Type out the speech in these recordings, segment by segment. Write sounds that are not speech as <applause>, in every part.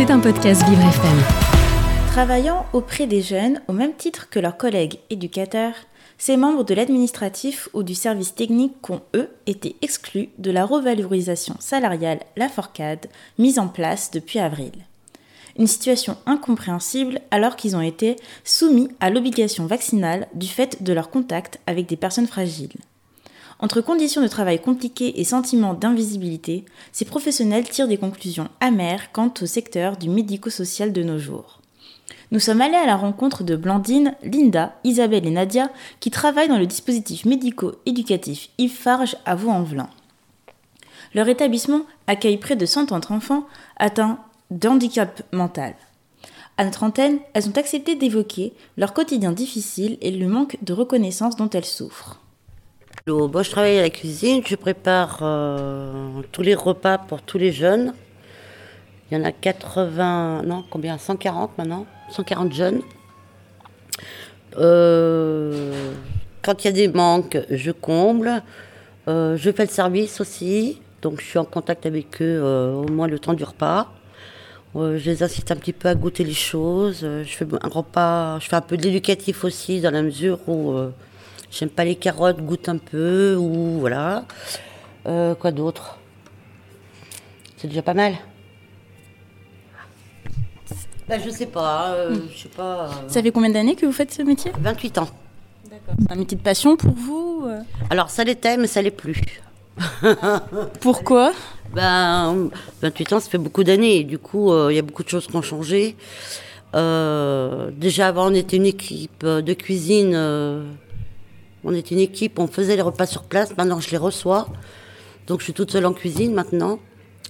C'est un podcast Vivre FM. Travaillant auprès des jeunes au même titre que leurs collègues éducateurs, ces membres de l'administratif ou du service technique ont, eux, été exclus de la revalorisation salariale La Forcade mise en place depuis avril. Une situation incompréhensible alors qu'ils ont été soumis à l'obligation vaccinale du fait de leur contact avec des personnes fragiles. Entre conditions de travail compliquées et sentiments d'invisibilité, ces professionnels tirent des conclusions amères quant au secteur du médico-social de nos jours. Nous sommes allés à la rencontre de Blandine, Linda, Isabelle et Nadia qui travaillent dans le dispositif médico-éducatif Yves Farge à Vaux-en-Velin. Leur établissement accueille près de 100 autres enfants atteints d'handicap mental. À notre antenne, elles ont accepté d'évoquer leur quotidien difficile et le manque de reconnaissance dont elles souffrent. Je travaille à la cuisine, je prépare euh, tous les repas pour tous les jeunes. Il y en a 80, non, combien? 140 maintenant? 140 jeunes. Euh, quand il y a des manques, je comble. Euh, je fais le service aussi, donc je suis en contact avec eux au moins le temps du repas. je les incite un petit peu à goûter les choses. Je fais un repas, je fais un peu d'éducatif aussi dans la mesure où J'aime pas les carottes, goûte un peu, ou voilà. Euh, quoi d'autre? C'est déjà pas mal. Bah, je sais pas, euh, hmm. je sais pas. Euh. Ça fait combien d'années que vous faites ce métier? 28 ans. D'accord. C'est un métier de passion pour vous Alors, ça l'était, mais ça l'est plus. <laughs> Pourquoi? Ben, 28 ans, ça fait beaucoup d'années. Du coup, il y a beaucoup de choses qui ont changé. déjà avant, on était une équipe de cuisine on était une équipe, on faisait les repas sur place. Maintenant, je les reçois. Donc, je suis toute seule en cuisine maintenant.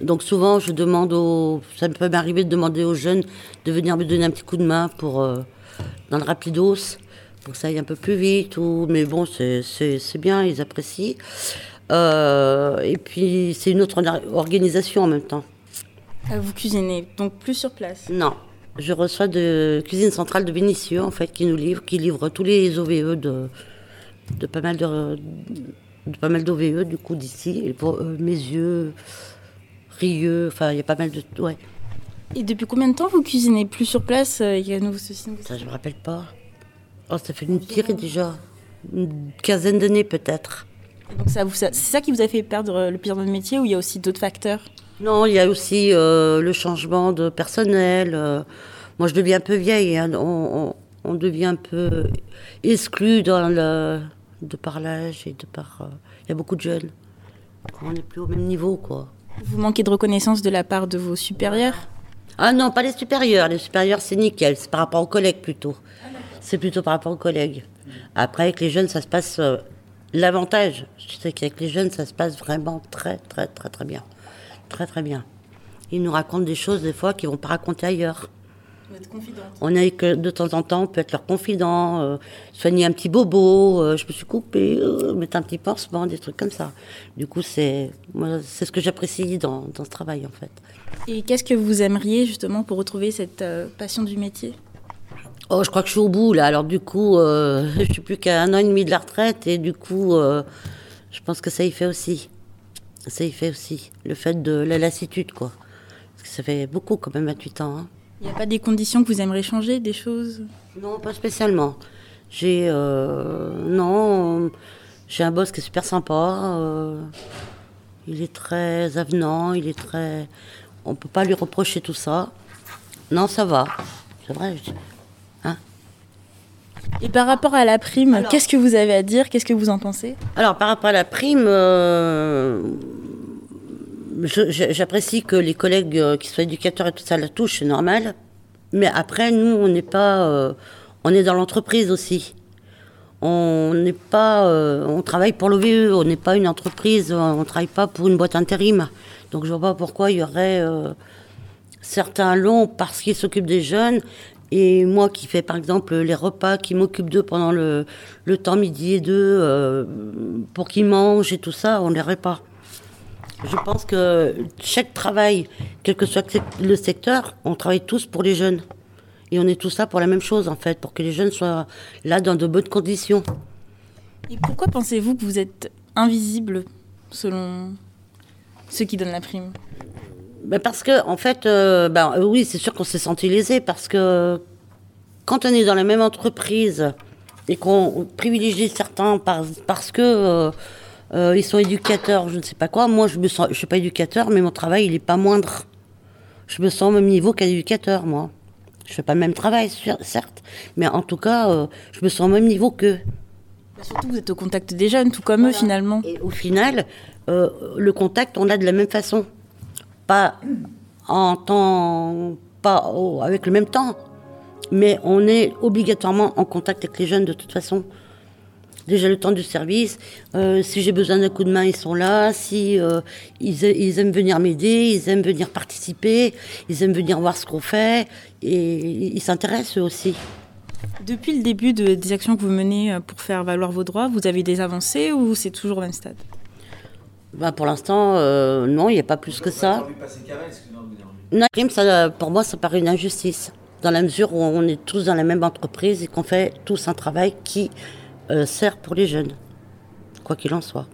Donc, souvent, je demande aux. Ça peut m'arriver de demander aux jeunes de venir me donner un petit coup de main pour. Euh, dans le rapidos, pour que ça aille un peu plus vite. Ou... Mais bon, c'est bien, ils apprécient. Euh, et puis, c'est une autre organisation en même temps. Euh, vous cuisinez donc plus sur place? Non. Je reçois de Cuisine Centrale de Vénitieux, en fait, qui nous livre, qui livre tous les OVE de, de pas mal de, pas mal d'OVE du coup d'ici. Et pour euh, mes yeux rieux enfin il y a pas mal de ouais. Et depuis combien de temps vous cuisinez plus sur place euh, il y a nouveau ceci ça je me rappelle pas. Oh ça fait une tirée déjà une quinzaine d'années peut-être. Donc ça, c'est ça qui vous a fait perdre le pire de votre métier ou il y a aussi d'autres facteurs? Non il y a aussi euh, le changement de personnel moi je deviens un peu vieille hein. on, on devient un peu exclu dans le de par l'âge et de par. Euh, il y a beaucoup de jeunes. On n'est plus au même niveau, quoi. Vous manquez de reconnaissance de la part de vos supérieurs? Ah non, pas les supérieurs. Les supérieurs, c'est nickel. C'est par rapport aux collègues plutôt. C'est plutôt par rapport aux collègues. Après, avec les jeunes, ça se passe. Euh, l'avantage, sais qu'avec les jeunes, ça se passe vraiment très, très, très, très bien. Très, très bien. Ils nous racontent des choses, des fois, qu'ils ne vont pas raconter ailleurs. On est que de temps en temps, on peut être leur confident, euh, soigner un petit bobo, euh, je me suis coupée, euh, mettre un petit pansement, des trucs comme ça. Du coup, c'est c'est ce que j'apprécie dans, dans, ce travail en fait. Et qu'est-ce que vous aimeriez justement pour retrouver cette passion du métier? Oh, je crois que je suis au bout là. Alors du coup, <laughs> je suis plus qu'à un an et demi de la retraite et du coup, je pense que ça y fait aussi. Ça y fait aussi le fait de la lassitude quoi. Parce que ça fait beaucoup quand même 28 ans. Hein. Il n'y a pas des conditions que vous aimeriez changer, des choses? Non, pas spécialement. J'ai euh, non, j'ai un boss qui est super sympa. Euh, il est très avenant, il est très. On peut pas lui reprocher tout ça. Non, ça va. C'est vrai. Hein? Et par rapport à la prime, qu'est-ce que vous avez à dire? Qu'est-ce que vous en pensez? Alors, par rapport à la prime, euh, j'apprécie que les collègues euh, qui soient éducateurs et tout ça la touchent, c'est normal. Mais après, nous, on n'est pas. Euh, on est dans l'entreprise aussi. On n'est pas. Euh, on travaille pour l'OVE, on n'est pas une entreprise, on ne travaille pas pour une boîte intérim. Donc je vois pas pourquoi il y aurait certains longs parce qu'ils s'occupent des jeunes. Et moi qui fais par exemple les repas, qui m'occupe d'eux pendant le, temps midi et deux, pour qu'ils mangent et tout ça, on ne les pas. Je pense que chaque travail, quel que soit le secteur, on travaille tous pour les jeunes. Et on est tous là pour la même chose, en fait, pour que les jeunes soient là dans de bonnes conditions. Et pourquoi pensez-vous que vous êtes invisible, selon ceux qui donnent la prime? Ben parce que, en fait, euh, ben, euh, oui, c'est sûr qu'on s'est senti lésé parce que quand on est dans la même entreprise et qu'on privilégie certains par- parce que euh, euh, ils sont éducateurs, je ne sais pas quoi, moi je je suis pas éducateur, mais mon travail il est pas moindre. Je me sens au même niveau qu'un éducateur, moi. Je fais pas le même travail, certes, mais en tout cas, euh, je me sens au même niveau qu'eux. Bah, Surtout, vous êtes au contact des jeunes, tout comme eux finalement. Et au final, euh, le contact, on l'a de la même façon. Pas en temps, pas avec le même temps, mais on est obligatoirement en contact avec les jeunes de toute façon. Déjà le temps du service, euh, si j'ai besoin d'un coup de main, ils sont là. Si euh, ils, aiment venir m'aider, ils aiment venir participer, ils aiment venir voir ce qu'on fait, et ils s'intéressent eux aussi. Depuis le début de- des actions que vous menez euh, pour faire valoir vos droits, vous avez des avancées ou c'est toujours au même stade? Bah, pour l'instant, euh, non, il n'y a pas plus que ça. Non, ça, pour moi, ça paraît une injustice. Dans la mesure où on est tous dans la même entreprise et qu'on fait tous un travail qui sert pour les jeunes, quoi qu'il en soit.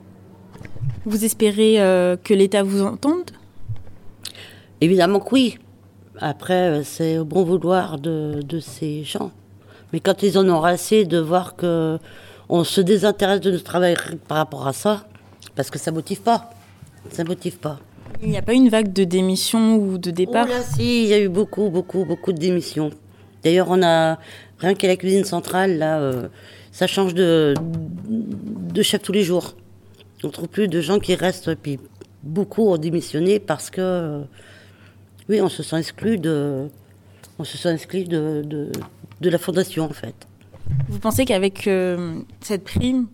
Vous espérez euh, que l'État vous entende? Évidemment que oui. Après, euh, c'est au bon vouloir de, de ces gens. Mais quand ils en ont assez de voir que on se désintéresse de notre travail par rapport à ça, parce que ça motive pas. Ça motive pas. Il n'y a pas une vague de démission ou de départ? Oh là, si, il y a eu beaucoup, beaucoup, beaucoup de démissions. D'ailleurs, on a, rien qu'à la cuisine centrale, là, euh, ça change de, de chef tous les jours. On trouve plus de gens qui restent, puis beaucoup ont démissionné parce que, oui, on se sent exclu de, on se sent exclu de, de, de la fondation, en fait. Vous pensez qu'avec euh, cette prime,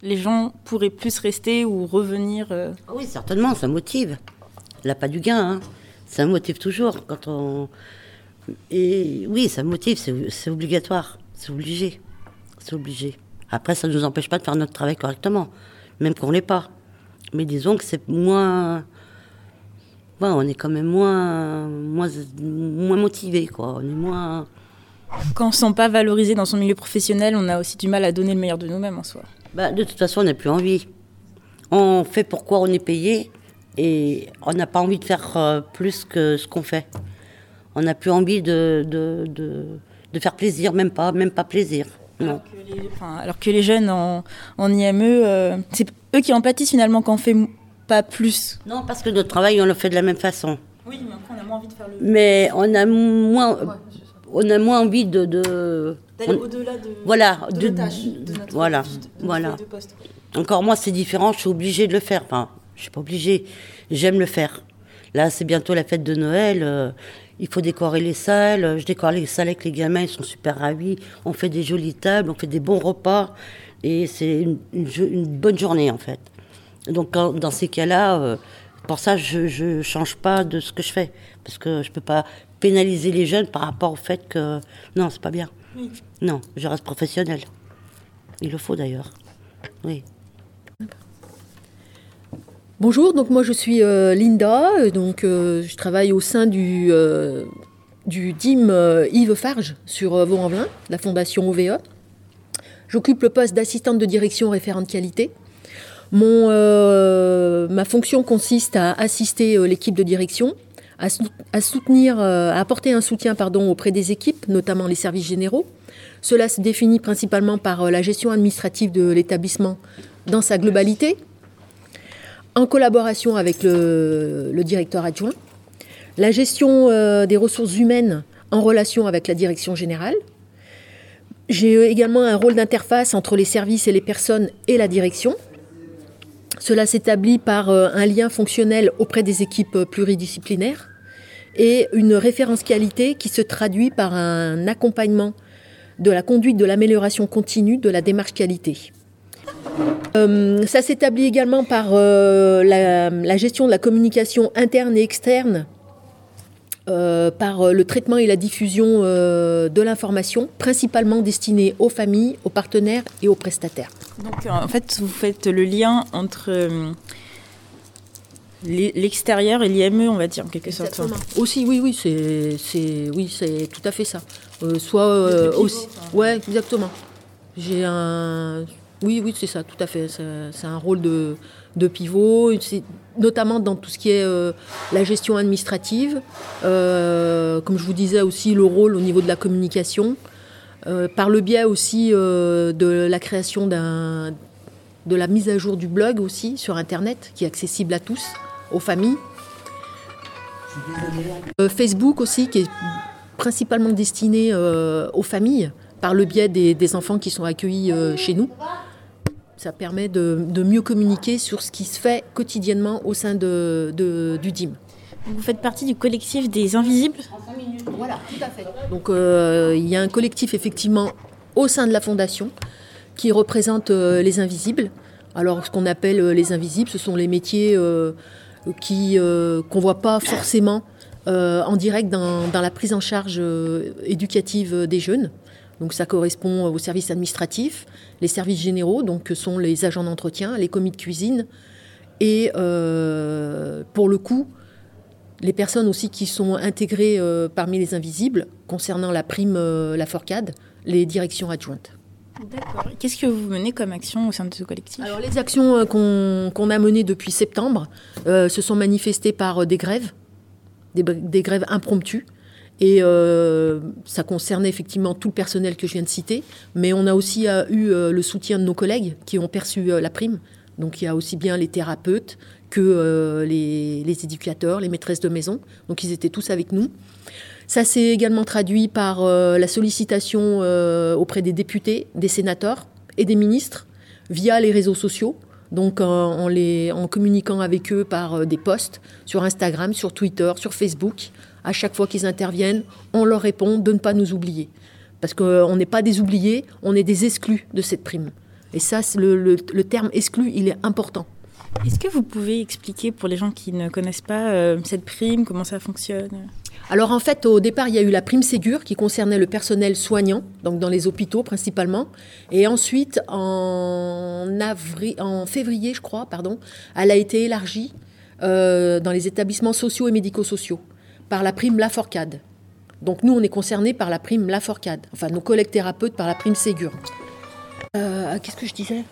les gens pourraient plus rester ou revenir euh, Oui, certainement, ça motive. N'a pas du gain, hein. ça motive toujours quand on. Et oui, ça motive, c'est obligatoire, c'est obligé, c'est obligé. Après, ça ne nous empêche pas de faire notre travail correctement, même qu'on l'est pas. Mais disons que c'est moins. Ouais, on est quand même moins, moins, moins motivé, quoi. On est moins. Quand on ne se sent pas valorisé dans son milieu professionnel, on a aussi du mal à donner le meilleur de nous-mêmes en soi. Bah, de toute façon, on n'a plus envie. On fait pourquoi on est payé et on n'a pas envie de faire euh, plus que ce qu'on fait. On n'a plus envie de, de, de, de faire plaisir, même pas, même pas plaisir. Alors que les, enfin, alors que les jeunes en, en IME, euh, c'est eux qui en pâtissent finalement quand on fait pas plus. Non, parce que notre travail, on le fait de la même façon. Oui, mais après on a moins envie de faire le. Mais on a moins, on a moins envie de. de D'aller au-delà de, voilà, de, de- notre voilà, voilà. Encore moi, c'est différent, je suis obligée de le faire. Enfin, je suis pas obligée, j'aime le faire. Là, c'est bientôt la fête de Noël. euh, il faut décorer les salles. Je décore les salles avec les gamins, ils sont super ravis. On fait des jolies tables, on fait des bons repas. Et c'est une, une jo- une bonne journée, en fait. Donc, quand- dans ces cas-là, euh, pour ça, je ne change pas de ce que je fais. Parce que je peux pas pénaliser les jeunes par rapport au fait que. Non, c'est pas bien. Non, je reste professionnelle. Il le faut d'ailleurs. Oui. Bonjour, donc moi je suis euh, Linda, euh, donc euh, je travaille au sein du, euh, DIM Yves Farge sur Vaux-en-Velin, la fondation OVE. J'occupe le poste d'assistante de direction référente qualité. Mon, ma fonction consiste à assister l'équipe de direction, à, à soutenir, à apporter un soutien pardon, auprès des équipes, notamment les services généraux. Cela se définit principalement par la gestion administrative de l'établissement dans sa globalité, en collaboration avec le, directeur adjoint, la gestion euh, des ressources humaines en relation avec la direction générale. J'ai également un rôle d'interface entre les services et les personnes et la direction. Cela s'établit par euh, un lien fonctionnel auprès des équipes pluridisciplinaires et une référence qualité qui se traduit par un accompagnement de la conduite de l'amélioration continue de la démarche qualité. Euh, ça s'établit également par euh, la, la gestion de la communication interne et externe, euh, par le traitement et la diffusion de l'information, principalement destinée aux familles, aux partenaires et aux prestataires. Donc en fait, vous faites le lien entre l'e- l'extérieur et l'IME, on va dire en quelque sorte. Aussi, oui, oui, c'est, c'est, oui, c'est tout à fait ça. Soit pivot, aussi, ouais, exactement. J'ai un, oui, oui, c'est ça, tout à fait. C'est, un rôle de, pivot, notamment dans tout ce qui est la gestion administrative, comme je vous disais aussi le rôle au niveau de la communication, par le biais aussi de la création de la mise à jour du blog aussi sur Internet, qui est accessible à tous, aux familles. Euh, Facebook aussi, qui est principalement destiné euh, aux familles, par le biais des, enfants qui sont accueillis euh, chez nous. Ça permet de, mieux communiquer sur ce qui se fait quotidiennement au sein de, du DIM. Vous faites partie du collectif des Invisibles Voilà, tout à fait. Donc il y a un collectif effectivement au sein de la Fondation qui représente les Invisibles. Alors ce qu'on appelle les Invisibles, ce sont les métiers qui euh, qu'on voit pas forcément euh, en direct dans, la prise en charge euh, éducative des jeunes. Donc ça correspond aux services administratifs, les services généraux, donc que sont les agents d'entretien, les commis de cuisine, et pour le coup, les personnes aussi qui sont intégrées parmi les invisibles concernant la prime, la forcade, les directions adjointes. D'accord. Qu'est-ce que vous menez comme action au sein de ce collectif? Alors les actions euh, qu'on a menées depuis septembre euh, se sont manifestées par euh, des grèves, des, grèves impromptues. Et ça concernait effectivement tout le personnel que je viens de citer, mais on a aussi eu le soutien de nos collègues qui ont perçu la prime. Donc il y a aussi bien les thérapeutes que les, éducateurs, les maîtresses de maison. Donc ils étaient tous avec nous. Ça s'est également traduit par euh, la sollicitation euh, auprès des députés, des sénateurs et des ministres via les réseaux sociaux. Donc en, communiquant avec eux par euh, des posts sur Instagram, sur Twitter, sur Facebook. À chaque fois qu'ils interviennent, on leur répond de ne pas nous oublier. Parce qu'on n'est pas des oubliés, on est des exclus de cette prime. Et ça, le, le, terme exclu, il est important. Est-ce que vous pouvez expliquer pour les gens qui ne connaissent pas cette prime, comment ça fonctionne? Alors en fait, au départ, il y a eu la prime Ségur qui concernait le personnel soignant, donc dans les hôpitaux principalement. Et ensuite, en, avril, en février, je crois, pardon, elle a été élargie euh, dans les établissements sociaux et médico-sociaux par la prime Laforcade. Donc nous, on est concernés par la prime Laforcade. Enfin, nos collègues thérapeutes par la prime Ségur. Euh, Qu'est-ce que je disais?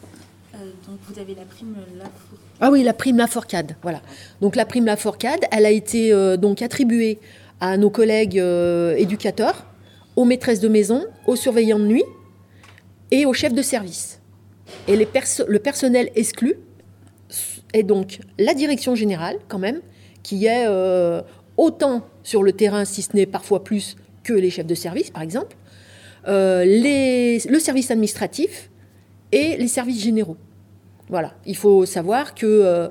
Euh, Donc vous avez la prime Laforcade. Ah oui, la prime Laforcade, voilà. Donc la prime Laforcade, elle a été donc attribuée à nos collègues euh, éducateurs, aux maîtresses de maison, aux surveillants de nuit et aux chefs de service. Et les le personnel exclu est donc la direction générale, quand même, qui est euh, autant sur le terrain, si ce n'est parfois plus que les chefs de service, par exemple, euh, le service administratif et les services généraux. Voilà, il faut savoir que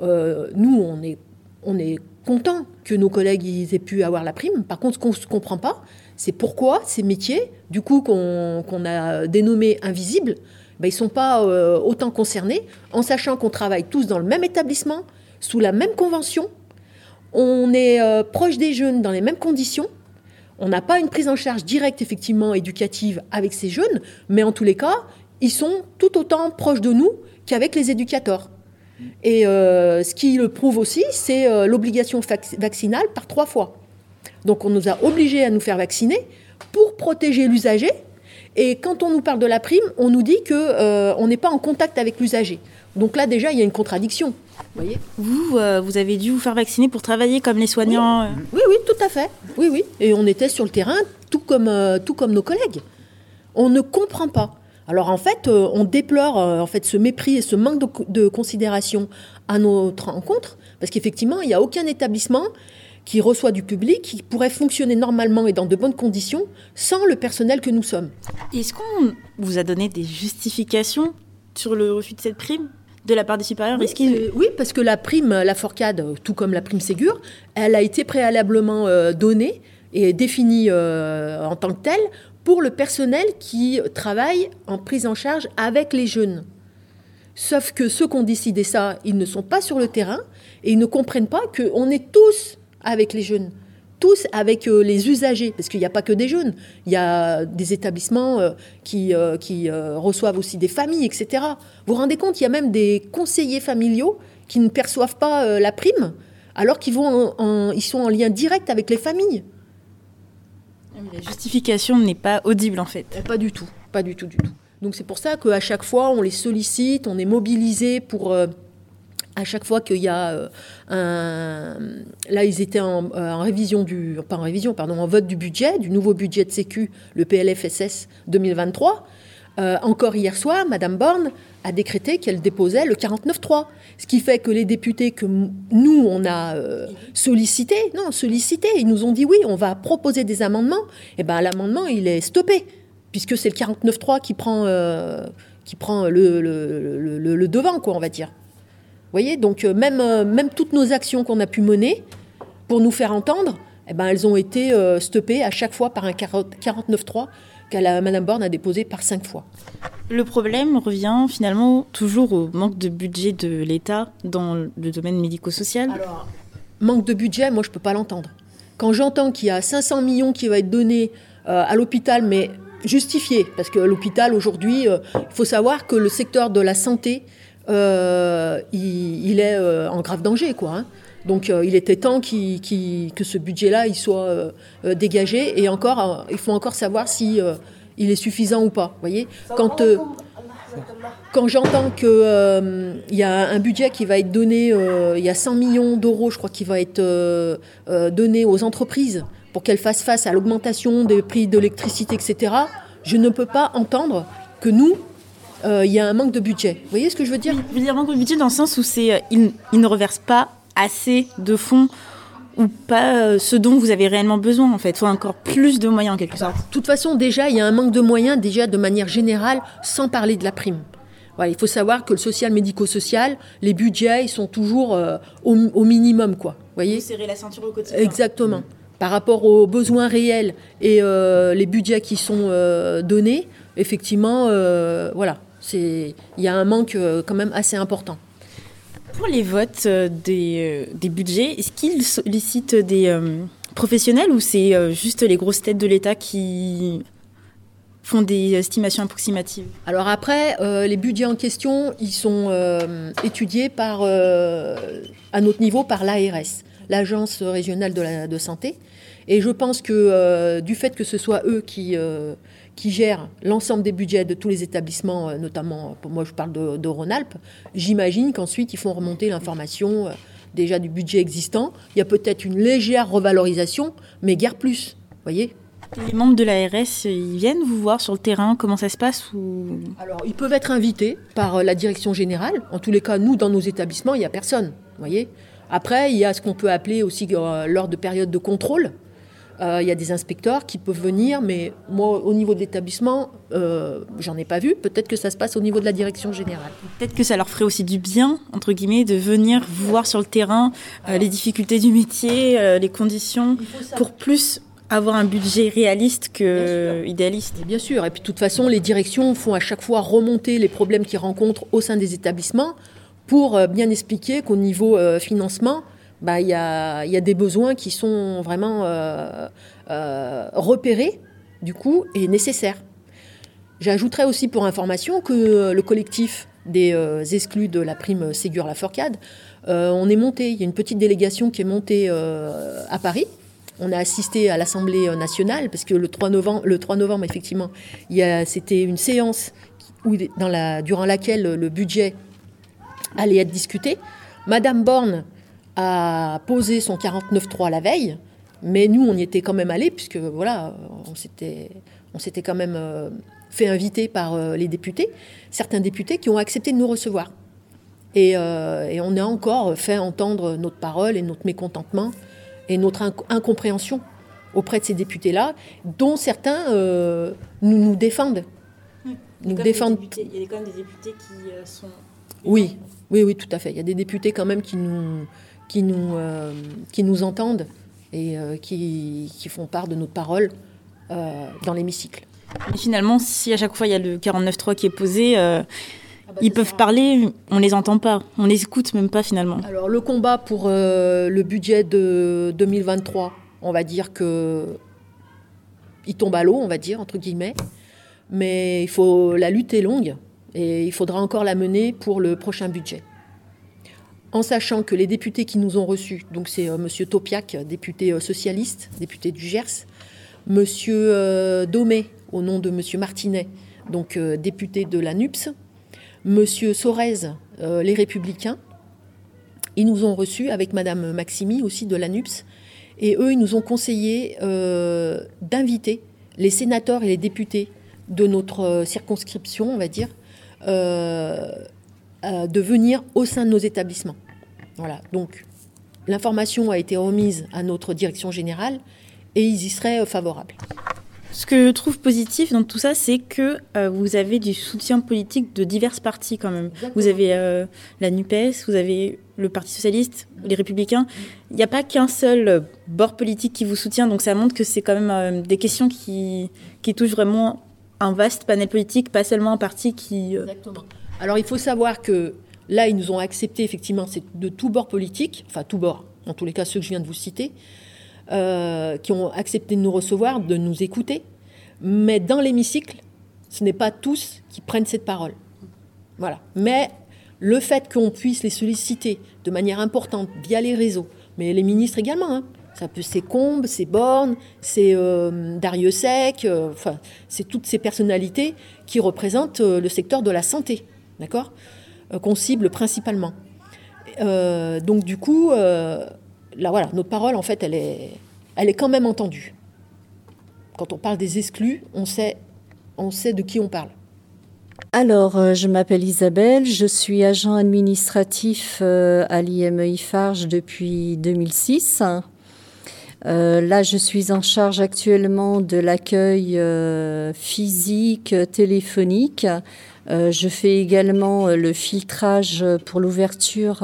nous, on est, on est content que nos collègues aient pu avoir la prime. Par contre, ce qu'on ne comprend pas, c'est pourquoi ces métiers, du coup, qu'on a dénommés invisibles, ben, ils ne sont pas euh, autant concernés, en sachant qu'on travaille tous dans le même établissement, sous la même convention, on est euh, proche des jeunes dans les mêmes conditions, on n'a pas une prise en charge directe, effectivement, éducative avec ces jeunes, mais en tous les cas, ils sont tout autant proches de nous qu'avec les éducateurs. Et euh, ce qui le prouve aussi, c'est euh, l'obligation vaccinale par trois fois. Donc on nous a obligés à nous faire vacciner pour protéger l'usager. Et quand on nous parle de la prime, on nous dit qu'on n'est pas en contact avec l'usager. Donc là déjà, il y a une contradiction. Voyez vous, vous avez dû vous faire vacciner pour travailler comme les soignants oui. oui, tout à fait. Oui, oui. Et on était sur le terrain, tout comme, tout comme nos collègues. On ne comprend pas. Alors en fait, euh, on déplore euh, en fait ce mépris et ce manque de, considération à notre rencontre, parce qu'effectivement, il n'y a aucun établissement qui reçoit du public qui pourrait fonctionner normalement et dans de bonnes conditions sans le personnel que nous sommes. Est-ce qu'on vous a donné des justifications sur le refus de cette prime? De la part des supérieurs oui, parce que la prime, la forcade, tout comme la prime Ségur, elle a été préalablement euh, donnée et définie en tant que telle pour le personnel qui travaille en prise en charge avec les jeunes. Sauf que ceux qui ont décidé ça, ils ne sont pas sur le terrain et ils ne comprennent pas qu'on est tous avec les jeunes, tous avec euh, les usagers, parce qu'il n'y a pas que des jeunes, il y a des établissements euh, qui, euh, qui reçoivent aussi des familles, etc. Vous vous rendez compte, il y a même des conseillers familiaux qui ne perçoivent pas la prime, alors qu'ils ils sont en lien direct avec les familles. La justification n'est pas audible en fait. Pas du tout, pas du tout, du tout. Donc c'est pour ça qu'à chaque fois, on les sollicite, on est mobilisé pour, à chaque fois qu'il y a euh, un... Là, ils étaient en, en, révision du... Pas en révision, pardon, en vote du budget, du nouveau budget de Sécu, le PLFSS 2023. Euh, encore hier soir, Madame Borne a décrété qu'elle déposait le 49-3. Ce qui fait que les députés que nous, on a euh, sollicités, non, sollicités, ils nous ont dit oui, on va proposer des amendements. Et eh bien, l'amendement, il est stoppé, puisque c'est le 49-3 qui prend, euh, qui prend le, le, devant, quoi, on va dire. Voyez, donc même, même toutes nos actions qu'on a pu mener pour nous faire entendre, eh ben, elles ont été stoppées à chaque fois par un 49-3 que Madame Borne a déposé par cinq fois. Le problème revient finalement toujours au manque de budget de l'État dans le domaine médico-social. Alors, manque de budget, moi je ne peux pas l'entendre. Quand j'entends qu'il y a 500 millions qui va être donné euh, à l'hôpital, mais justifié, parce que l'hôpital aujourd'hui, euh, il faut savoir que le secteur de la santé, euh, il, est en grave danger, quoi. Hein. Donc il était temps que ce budget-là il soit dégagé et encore il faut encore savoir si il est suffisant ou pas. Voyez Quand, euh, quand j'entends qu'il euh, y a un budget qui va être donné, euh, il y a 100 millions d'euros, je crois, qui va être donné aux entreprises pour qu'elles fassent face à l'augmentation des prix d'électricité, etc., je ne peux pas entendre que nous, il y a un manque de budget. Vous voyez ce que je veux dire? Il y a un manque de budget dans le sens où c'est, il, il ne reverse pas assez de fonds ou pas euh, ce dont vous avez réellement besoin en fait. Faut encore plus de moyens en quelque sorte. De toute façon, déjà, il y a un manque de moyens déjà de manière générale, sans parler de la prime. Voilà, il faut savoir que le social médico-social, les budgets, ils sont toujours euh, au, minimum, quoi. Voyez? Serrer la ceinture au quotidien. Exactement. Par rapport aux besoins réels et euh, les budgets qui sont donnés, effectivement, voilà, il y a un manque quand même assez important. Pour les votes euh, des, euh, des budgets, est-ce qu'ils sollicitent des euh, professionnels ou c'est juste les grosses têtes de l'État qui font des estimations approximatives? Alors après, les budgets en question, ils sont étudiés par, à notre niveau par l'ARS, l'Agence régionale de, la, de santé. Et je pense que du fait que ce soit eux qui qui gère l'ensemble des budgets de tous les établissements, euh, notamment, pour moi je parle de, Rhône-Alpes, j'imagine qu'ensuite ils font remonter l'information euh, déjà du budget existant. Il y a peut-être une légère revalorisation, mais guère plus. voyez les membres de l'ARS, ils viennent vous voir sur le terrain Comment ça se passe ou... Alors, ils peuvent être invités par euh, la direction générale. En tous les cas, nous, dans nos établissements, il n'y a personne. voyez Après, il y a ce qu'on peut appeler aussi lors de périodes de contrôle. Euh, il y a des inspecteurs qui peuvent venir, mais moi, au niveau de l'établissement, euh, j'en ai pas vu. Peut-être que ça se passe au niveau de la direction générale. Peut-être que ça leur ferait aussi du bien, entre guillemets, de venir voir sur le terrain euh, les difficultés du métier, les conditions, pour plus avoir un budget réaliste que idéaliste. bien sûr. Et puis de toute façon, les directions font à chaque fois remonter les problèmes qu'ils rencontrent au sein des établissements pour bien expliquer qu'au niveau financement, bah, y, a, y, a, des besoins qui sont vraiment euh, euh, repérés, du coup, et nécessaires. J'ajouterais aussi pour information que le collectif des euh, exclus de la prime Ségur la Forcade, on est monté, il y a une petite délégation qui est montée à Paris. On a assisté à l'Assemblée nationale parce que le 3 novembre, le 3 novembre effectivement, c'était une séance où, dans la, durant laquelle le budget allait être discuté. Madame Borne a posé son 49-3 la veille, mais nous, on y était quand même allés, puisque voilà, on s'était, on s'était quand même euh, fait inviter par euh, les députés, certains députés qui ont accepté de nous recevoir. Et, euh, et, on a encore fait entendre notre parole et notre mécontentement et notre incompréhension auprès de ces députés-là, dont certains nous, nous défendent. Nous défendent. il y a quand même des députés qui sont. Oui, oui, oui, tout à fait. Il y a des députés quand même qui nous, qui nous, euh, qui nous entendent et euh, qui, qui, font part de notre parole euh, dans l'hémicycle. Mais finalement, si à chaque fois il y a le 49.3 qui est posé, ah bah, ils peuvent parler, on les entend pas, on les écoute même pas finalement. Alors le combat pour le budget de 2023, on va dire que il tombe à l'eau, on va dire entre guillemets, mais il faut la lutte est longue et il faudra encore la mener pour le prochain budget en sachant que les députés qui nous ont reçus, donc c'est euh, M. Topiac, député euh, socialiste, député du Gers, M. Euh, Domé, au nom de M. Martinet, donc député de la NUPS, M. Sorez, les Républicains, Ils nous ont reçus avec Madame Maximi aussi de l'ANUPS. Et eux, ils nous ont conseillé d'inviter les sénateurs et les députés de notre circonscription, on va dire, de venir au sein de nos établissements. Voilà. Donc, l'information a été remise à notre direction générale et ils y seraient favorables. Ce que je trouve positif dans tout ça, c'est que euh, vous avez du soutien politique de diverses partis quand même. Vous avez euh, la NUPES, vous avez le Parti Socialiste, les Républicains. Il n'y a pas qu'un seul bord politique qui vous soutient, donc ça montre que c'est quand même euh, des questions qui, qui touchent vraiment un vaste panel politique, pas seulement un parti qui... Exactement. Alors il faut savoir que là, ils nous ont accepté effectivement de tout bord politique, enfin tout bord, en tous les cas ceux que je viens de vous citer. Euh, qui ont accepté de nous recevoir, de nous écouter. Mais dans l'hémicycle, ce n'est pas tous qui prennent cette parole. Voilà. Mais le fait qu'on puisse les solliciter de manière importante via les réseaux, mais les ministres également, hein. ça peut c'est Combes, c'est Borne, c'est euh, Dariussec, euh, c'est toutes ces personnalités qui représentent euh, le secteur de la santé, d'accord, qu'on cible principalement. donc du coup, là, voilà, notre parole, en fait, elle est, elle est quand même entendue. Quand on parle des exclus, on sait, on sait de qui on parle. Alors, euh, je m'appelle Isabelle, je suis agent administratif euh, à l'IMEI Farge depuis 2006. Euh, là, je suis en charge actuellement de l'accueil physique, téléphonique. Je fais également le filtrage pour l'ouverture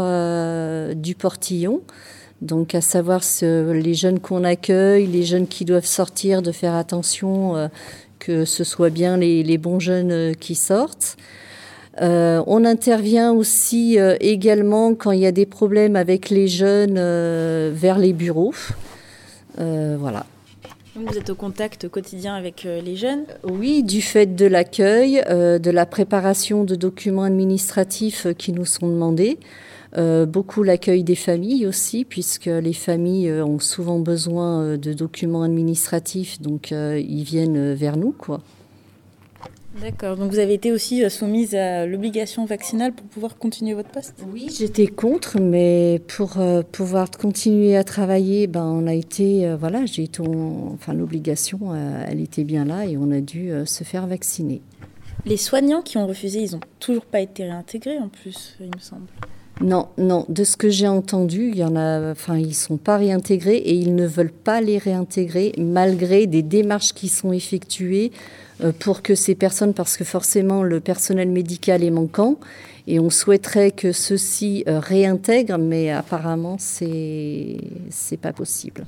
du portillon. Donc, à savoir les jeunes qu'on accueille, les jeunes qui doivent sortir, de faire attention euh, que ce soit bien les, bons jeunes euh, qui sortent. Euh, on intervient aussi également quand il y a des problèmes avec les jeunes vers les bureaux. voilà. Vous êtes au contact quotidien avec les jeunes? Oui, du fait de l'accueil, de la préparation de documents administratifs qui nous sont demandés. Euh, beaucoup l'accueil des familles aussi, puisque les familles euh, ont souvent besoin euh, de documents administratifs, donc ils viennent vers nous. quoi. D'accord, donc vous avez été aussi soumise à l'obligation vaccinale pour pouvoir continuer votre poste? Oui, j'étais contre, mais pour pouvoir continuer à travailler, ben, on a été, voilà, j'ai enfin l'obligation, elle était bien là et on a dû se faire vacciner. Les soignants qui ont refusé, ils n'ont toujours pas été réintégrés en plus, il me semble. Non, non. De ce que j'ai entendu, il y en a, enfin, ils sont pas réintégrés et ils ne veulent pas les réintégrer malgré des démarches qui sont effectuées euh, pour que ces personnes, parce que forcément le personnel médical est manquant et on souhaiterait que ceux-ci euh, réintègrent, mais apparemment c'est c'est pas possible.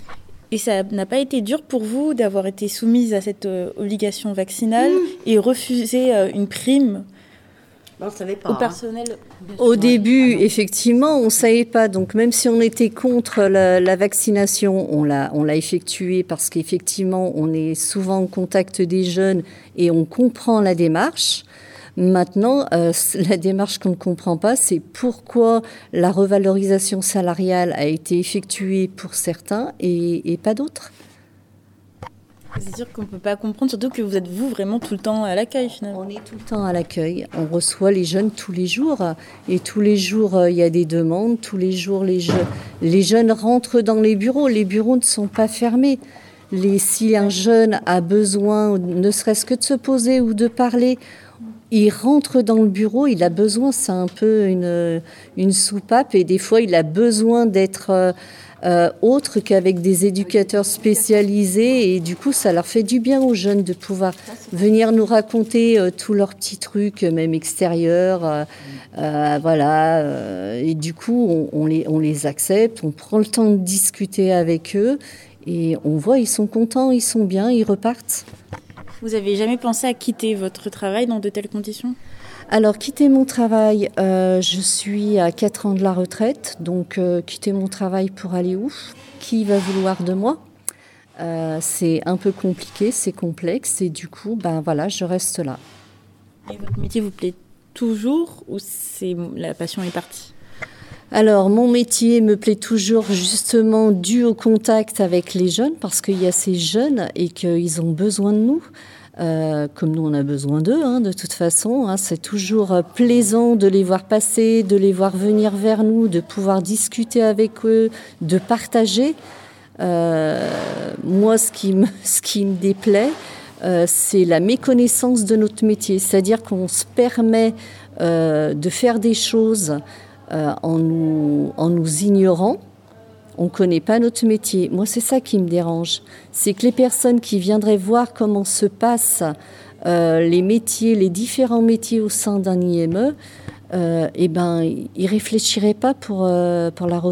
Et ça n'a pas été dur pour vous d'avoir été soumise à cette euh, obligation vaccinale et refuser une prime on savait pas. Au hein. personnel. Au début, effectivement, on ne savait pas. Donc, même si on était contre la, vaccination, on l'a, on l'a effectué parce qu'effectivement, on est souvent en contact des jeunes et on comprend la démarche. Maintenant, euh, <laughs> la démarche qu'on ne comprend pas, c'est pourquoi la revalorisation salariale a été effectuée pour certains et pas d'autres. C'est sûr qu'on ne peut pas comprendre, surtout que vous êtes vous vraiment tout le temps à l'accueil finalement. On est tout le temps à l'accueil. On reçoit les jeunes tous les jours. Et tous les jours, euh, il y a des demandes. Tous les jours, les, jeunes rentrent dans les bureaux. Les bureaux ne sont pas fermés. Les, si un jeune a besoin, ne serait-ce que de se poser ou de parler, il rentre dans le bureau, il a besoin, c'est un peu une, une soupape, et des fois il a besoin d'être euh, euh, autre qu'avec des éducateurs spécialisés. Et du coup, ça leur fait du bien aux jeunes de pouvoir venir nous raconter euh, tous leurs petits trucs, même extérieurs. Voilà. et du coup, on, les, on les accepte, on prend le temps de discuter avec eux. Et on voit, ils sont contents, ils sont bien, ils repartent. Vous avez jamais pensé à quitter votre travail dans de telles conditions? Alors, quitter mon travail, euh, je suis à 4 ans de la retraite, donc euh, quitter mon travail pour aller où? Qui va vouloir de moi? Euh, C'est un peu compliqué, c'est complexe, et du coup, ben voilà, je reste là. Et votre métier vous plaît toujours ou la passion est partie? Alors, mon métier me plaît toujours justement dû au contact avec les jeunes, parce qu'il y a ces jeunes et qu'ils ont besoin de nous. euh, comme nous on a besoin d'eux, hein, de toute façon. Hein. c'est toujours euh, plaisant de les voir passer, de les voir venir vers nous, de pouvoir discuter avec eux, de partager. Euh, moi, ce qui me, <laughs> ce qui me déplaît, c'est la méconnaissance de notre métier. C'est-à-dire qu'on se permet de faire des choses en, nous, en nous ignorant on ne connaît pas notre métier. Moi, c'est ça qui me dérange. C'est que les personnes qui viendraient voir comment se passent euh, les métiers, les différents métiers au sein d'un IME, euh, eh ben, ils réfléchiraient pas pour, euh, pour la,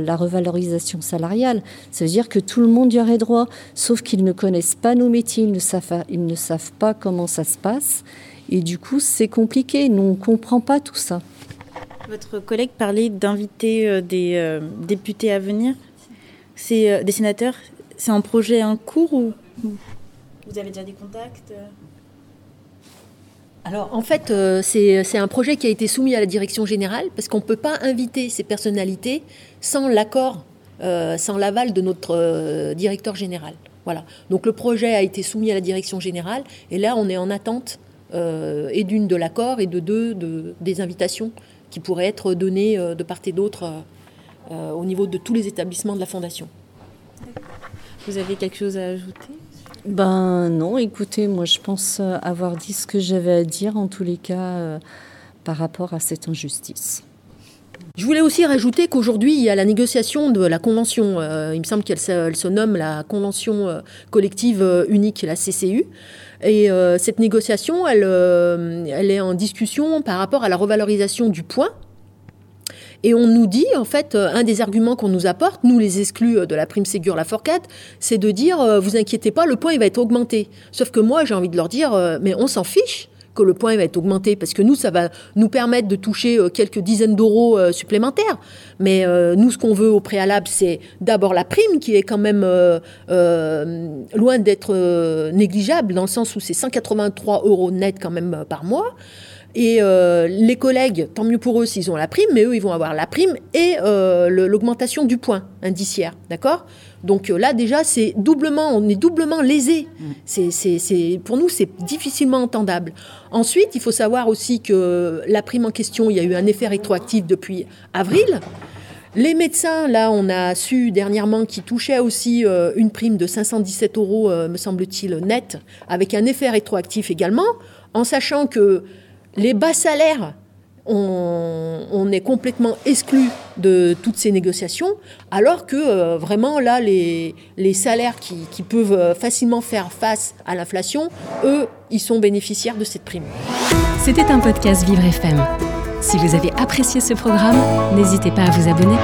la, revalorisation salariale. Ça veut dire que tout le monde y aurait droit, sauf qu'ils ne connaissent pas nos métiers, ils ne savent, ils ne savent pas comment ça se passe. Et du coup, c'est compliqué. Nous, on ne comprend pas tout ça. Votre collègue parlait d'inviter euh, des euh, députés à venir. C'est euh, des sénateurs. C'est un projet en cours ou vous avez déjà des contacts alors en fait, c'est un projet qui a été soumis à la direction générale parce qu'on ne peut pas inviter ces personnalités sans l'accord, sans l'aval de notre directeur général. Voilà. Donc le projet a été soumis à la direction générale et là on est en attente et d'une de l'accord et de deux de, des invitations qui pourraient être données euh, de part et d'autre euh, euh, au niveau de tous les établissements de la Fondation. Vous avez quelque chose à ajouter? Ben non, écoutez, moi je pense avoir dit ce que j'avais à dire en tous les cas par rapport à cette injustice. Je voulais aussi rajouter qu'aujourd'hui, il y a la négociation de la convention, il me semble qu'elle se, se, nomme la convention collective unique, la CCU. Et euh, cette négociation, elle, euh, elle est en discussion par rapport à la revalorisation du point. Et on nous dit, en fait, euh, un des arguments qu'on nous apporte, nous les exclus de la prime Ségur la Forcade, c'est de dire, vous inquiétez pas, le point il va être augmenté. Sauf que moi, j'ai envie de leur dire, mais on s'en fiche que le point va être augmenté parce que nous, ça va nous permettre de toucher euh, quelques dizaines d'euros euh, supplémentaires. Mais euh, nous, ce qu'on veut au préalable, c'est d'abord la prime qui est quand même loin d'être négligeable dans le sens où c'est 183 euros net quand même par mois. Et les collègues, tant mieux pour eux s'ils ont la prime, mais eux, ils vont avoir la prime et l'augmentation du point indiciaire. D'accord? Donc euh, là, déjà, c'est doublement, on est doublement lésé. C'est, pour nous, c'est difficilement entendable. Ensuite, il faut savoir aussi que la prime en question, il y a eu un effet rétroactif depuis avril. Les médecins, là, on a su dernièrement qu'ils touchaient aussi euh, une prime de 517 euros, euh, me semble-t-il, net, avec un effet rétroactif également, en sachant que les bas salaires on, est complètement exclu de toutes ces négociations, alors que euh, vraiment là, les, salaires qui, peuvent euh, facilement faire face à l'inflation, eux, ils sont bénéficiaires de cette prime. C'était un podcast Vivre FM. Si vous avez apprécié ce programme, n'hésitez pas à vous abonner.